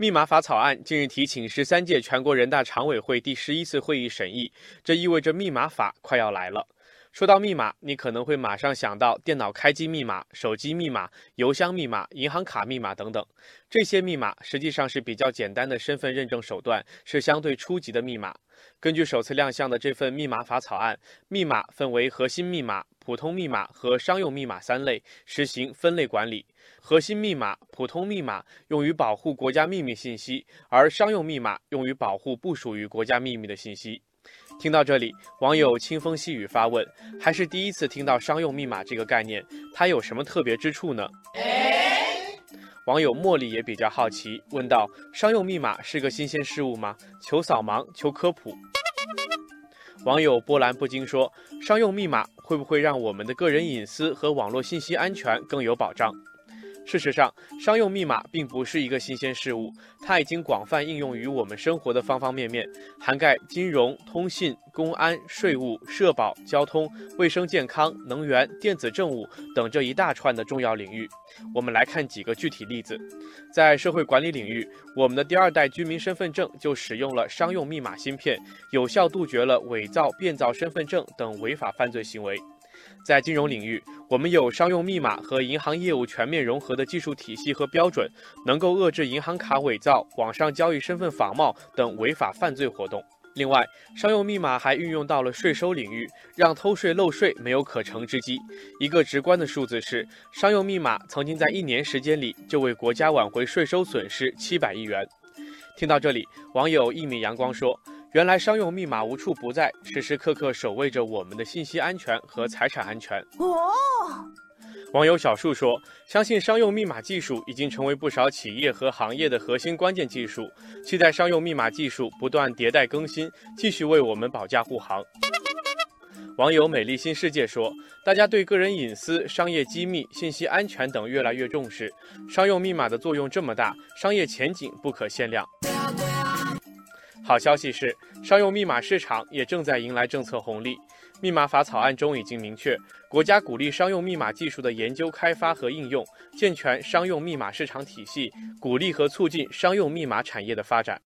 密码法草案近日提请十三届全国人大常委会第十一次会议审议，这意味着密码法快要来了。说到密码，你可能会马上想到电脑开机密码、手机密码、邮箱密码、银行卡密码等等。这些密码实际上是比较简单的身份认证手段，是相对初级的密码。根据首次亮相的这份密码法草案，密码分为核心密码、普通密码和商用密码三类，实行分类管理。核心密码、普通密码用于保护国家秘密信息，而商用密码用于保护不属于国家秘密的信息。听到这里，网友清风细雨发问：还是第一次听到商用密码这个概念，它有什么特别之处呢？网友茉莉也比较好奇，问道：商用密码是个新鲜事物吗？求扫盲，求科普。网友波澜不惊说：商用密码会不会让我们的个人隐私和网络信息安全更有保障？事实上，商用密码并不是一个新鲜事物，它已经广泛应用于我们生活的方方面面，涵盖金融、通信、公安、税务、社保、交通、卫生健康、能源、电子政务等这一大串的重要领域。我们来看几个具体例子，在社会管理领域，我们的第二代居民身份证就使用了商用密码芯片，有效杜绝了伪造、变造身份证等违法犯罪行为。在金融领域，我们有商用密码和银行业务全面融合的技术体系和标准，能够遏制银行卡伪造、网上交易身份仿冒等违法犯罪活动。另外，商用密码还运用到了税收领域，让偷税漏税没有可乘之机。一个直观的数字是，商用密码曾经在一年时间里就为国家挽回税收损失七百亿元。听到这里，网友一米阳光说。原来商用密码无处不在，时时刻刻守卫着我们的信息安全和财产安全。哦，网友小树说：“相信商用密码技术已经成为不少企业和行业的核心关键技术，期待商用密码技术不断迭代更新，继续为我们保驾护航。”网友美丽新世界说：“大家对个人隐私、商业机密、信息安全等越来越重视，商用密码的作用这么大，商业前景不可限量。”好消息是，商用密码市场也正在迎来政策红利。密码法草案中已经明确，国家鼓励商用密码技术的研究开发和应用，健全商用密码市场体系，鼓励和促进商用密码产业的发展。